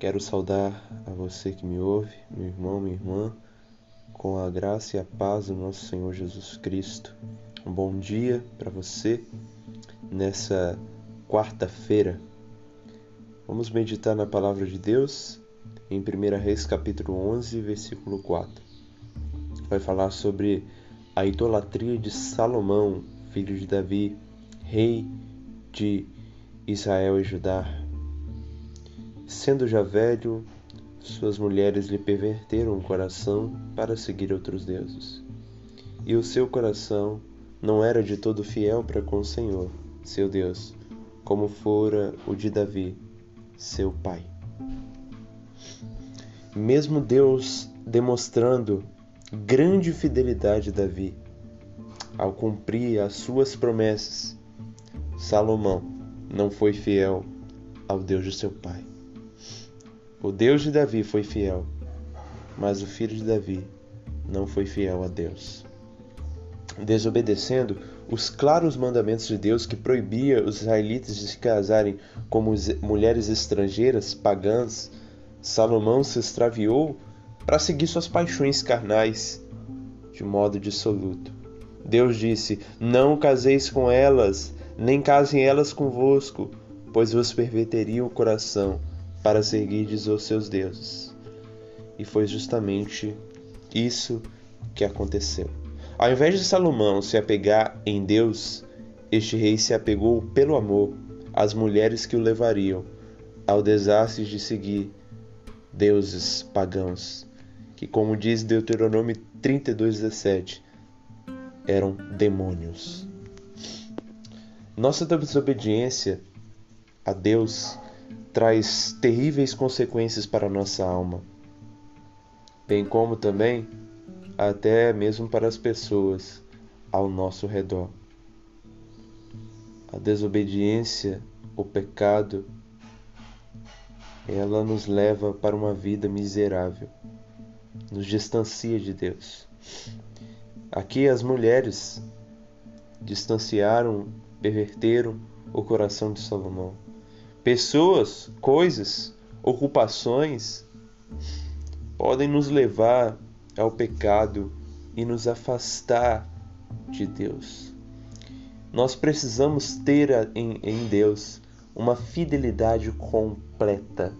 Quero saudar a você que me ouve, meu irmão, minha irmã, com a graça e a paz do nosso Senhor Jesus Cristo. Um bom dia para você nessa quarta-feira. Vamos meditar na palavra de Deus em 1 Reis capítulo 11, versículo 4. Vai falar sobre a idolatria de Salomão, filho de Davi, rei de Israel e Judá. Sendo já velho, suas mulheres lhe perverteram o coração para seguir outros deuses. E o seu coração não era de todo fiel para com o Senhor, seu Deus, como fora o de Davi, seu pai. Mesmo Deus demonstrando grande fidelidade a Davi, ao cumprir as suas promessas, Salomão não foi fiel ao Deus de seu pai. O Deus de Davi foi fiel, mas o filho de Davi não foi fiel a Deus. Desobedecendo os claros mandamentos de Deus que proibia os israelitas de se casarem com mulheres estrangeiras, pagãs, Salomão se extraviou para seguir suas paixões carnais de modo dissoluto. Deus disse: Não caseis com elas, nem casem elas convosco, pois vos perverteriam o coração para seguirdes os seus deuses. E foi justamente isso que aconteceu. Ao invés de Salomão se apegar em Deus, este rei se apegou pelo amor às mulheres que o levariam ao desastre de seguir deuses pagãos, que, como diz Deuteronômio 32:17, eram demônios. Nossa desobediência a Deus traz terríveis consequências para a nossa alma, bem como também até mesmo para as pessoas ao nosso redor. A desobediência, o pecado, ela nos leva para uma vida miserável, nos distancia de Deus. Aqui as mulheres distanciaram, perverteram o coração de Salomão. Pessoas, coisas, ocupações podem nos levar ao pecado e nos afastar de Deus. Nós precisamos ter em, Deus uma fidelidade completa,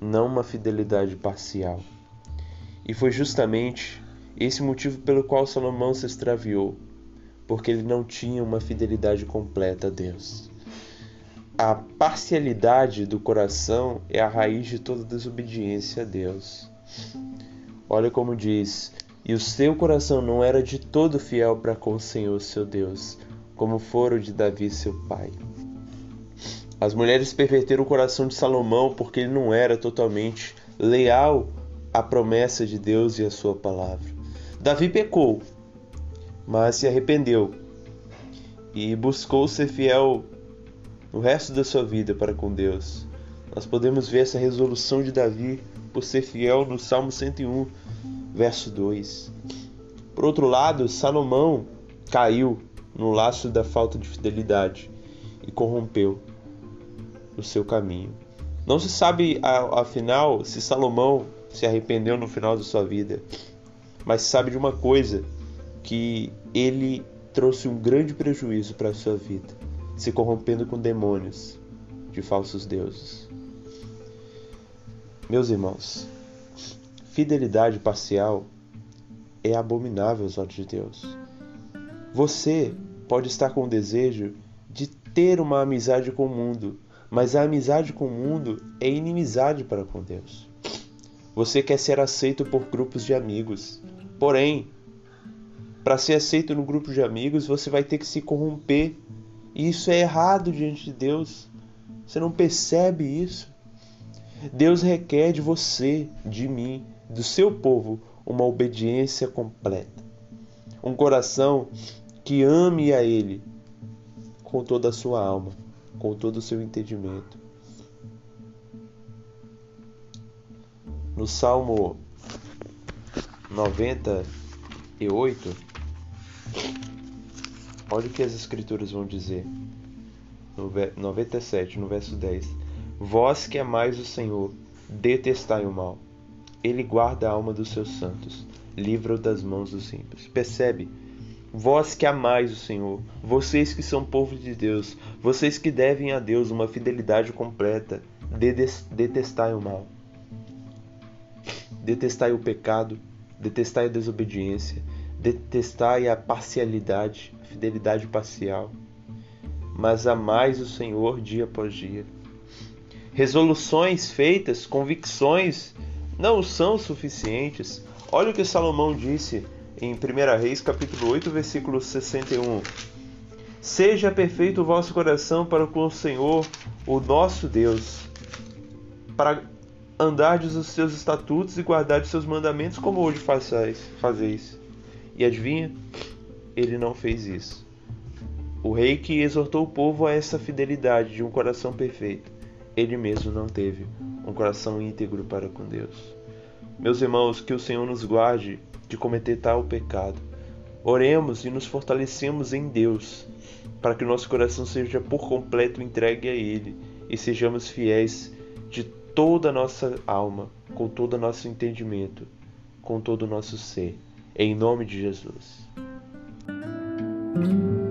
não uma fidelidade parcial. E foi justamente esse motivo pelo qual Salomão se extraviou, porque ele não tinha uma fidelidade completa a Deus. A parcialidade do coração é a raiz de toda desobediência a Deus. Olha como diz: E o seu coração não era de todo fiel para com o Senhor seu Deus, como fora o de Davi seu pai. As mulheres perverteram o coração de Salomão porque ele não era totalmente leal à promessa de Deus e à sua palavra. Davi pecou, mas se arrependeu e buscou ser fiel no resto da sua vida para com Deus. Nós podemos ver essa resolução de Davi por ser fiel no Salmo 101, verso 2. Por outro lado, Salomão caiu no laço da falta de fidelidade e corrompeu o seu caminho. Não se sabe, afinal, se Salomão se arrependeu no final da sua vida, mas se sabe de uma coisa: que ele trouxe um grande prejuízo para a sua vida, se corrompendo com demônios de falsos deuses. Meus irmãos, fidelidade parcial é abominável aos olhos de Deus. Você pode estar com o desejo de ter uma amizade com o mundo, mas a amizade com o mundo é inimizade para com Deus. Você quer ser aceito por grupos de amigos, porém, para ser aceito no grupo de amigos, você vai ter que se corromper. E isso é errado diante de Deus. Você não percebe isso? Deus requer de você, de mim, do seu povo uma obediência completa. Um coração que ame a Ele com toda a sua alma, com todo o seu entendimento. No Salmo 98, olha o que as Escrituras vão dizer. No 97, no verso 10. Vós que amais o Senhor, detestai o mal. Ele guarda a alma dos seus santos, livra-o das mãos dos ímpios. Percebe? Vós que amais o Senhor, vocês que são povo de Deus, vocês que devem a Deus uma fidelidade completa, detestai o mal. Detestai o pecado, detestai a desobediência, detestai a parcialidade, fidelidade parcial. Mas amais o Senhor dia após dia. Resoluções feitas, convicções, não são suficientes. Olha o que Salomão disse em 1 Reis, capítulo 8, versículo 61. Seja perfeito o vosso coração para com o Senhor, o nosso Deus, para andardes os seus estatutos e guardardes os seus mandamentos, como hoje fazeis. E adivinha? Ele não fez isso. O rei que exortou o povo a essa fidelidade de um coração perfeito, ele mesmo não teve um coração íntegro para com Deus. Meus irmãos, que o Senhor nos guarde de cometer tal pecado. Oremos e nos fortalecemos em Deus, para que nosso coração seja por completo entregue a Ele e sejamos fiéis de toda a nossa alma, com todo o nosso entendimento, com todo o nosso ser. Em nome de Jesus. thank you